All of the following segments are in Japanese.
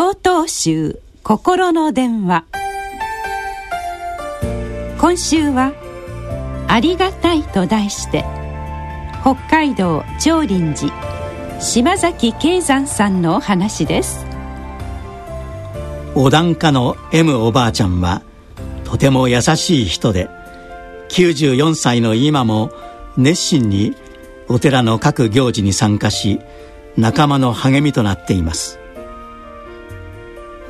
総統集心の電話。今週は「ありがたい」と題して北海道長林寺島崎慶山さんのお話です。お檀家の M おばあちゃんはとても優しい人で94歳の今も熱心にお寺の各行事に参加し仲間の励みとなっています。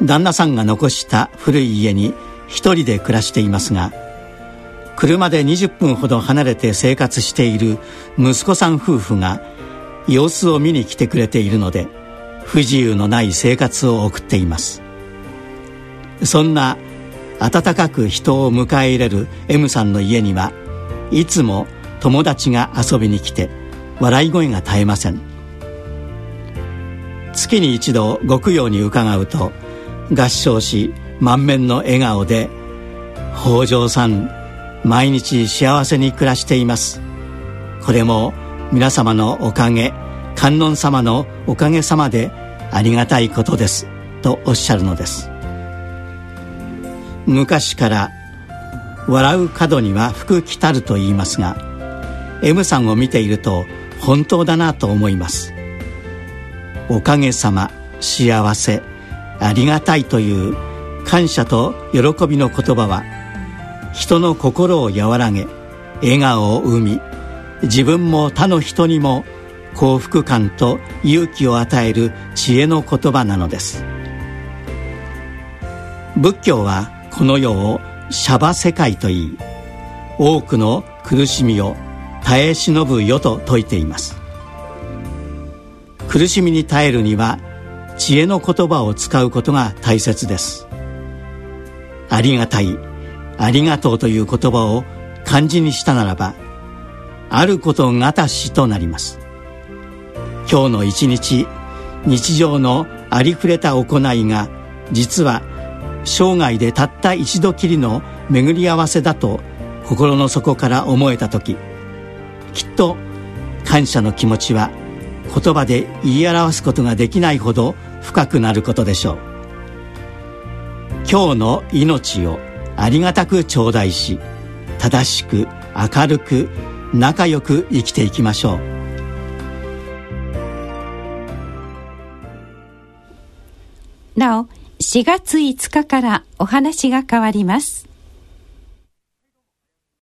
旦那さんが残した古い家に一人で暮らしていますが車で20分ほど離れて生活している息子さん夫婦が様子を見に来てくれているので不自由のない生活を送っています。そんな温かく人を迎え入れる M さんの家にはいつも友達が遊びに来て笑い声が絶えません。月に一度ご供養に伺うと合唱し満面の笑顔で「北条さん毎日幸せに暮らしています」これも皆様のおかげ。観音様のおかげさまでありがたいことです。とおっしゃるのです。昔から笑う角には福来たると言いますが M さんを見ていると本当だなと思います。おかげさま幸せ。ありがたいという感謝と喜びの言葉は人の心を和らげ笑顔を生み自分も他の人にも幸福感と勇気を与える知恵の言葉なのです。仏教はこの世をシャバ世界といい多くの苦しみを耐え忍ぶ世と説いています。苦しみに耐えるには知恵の言葉を使うことが大切です。ありがたいありがとうという言葉を漢字にしたならばあることがたしとなります。今日の一日日常のありふれた行いが実は生涯でたった一度きりの巡り合わせだと心の底から思えた時きっと感謝の気持ちは言葉で言い表すことができないほど深くなることでしょう。今日の命をありがたく頂戴し正しく明るく仲良く生きていきましょう。なお4月5日からお話が変わります。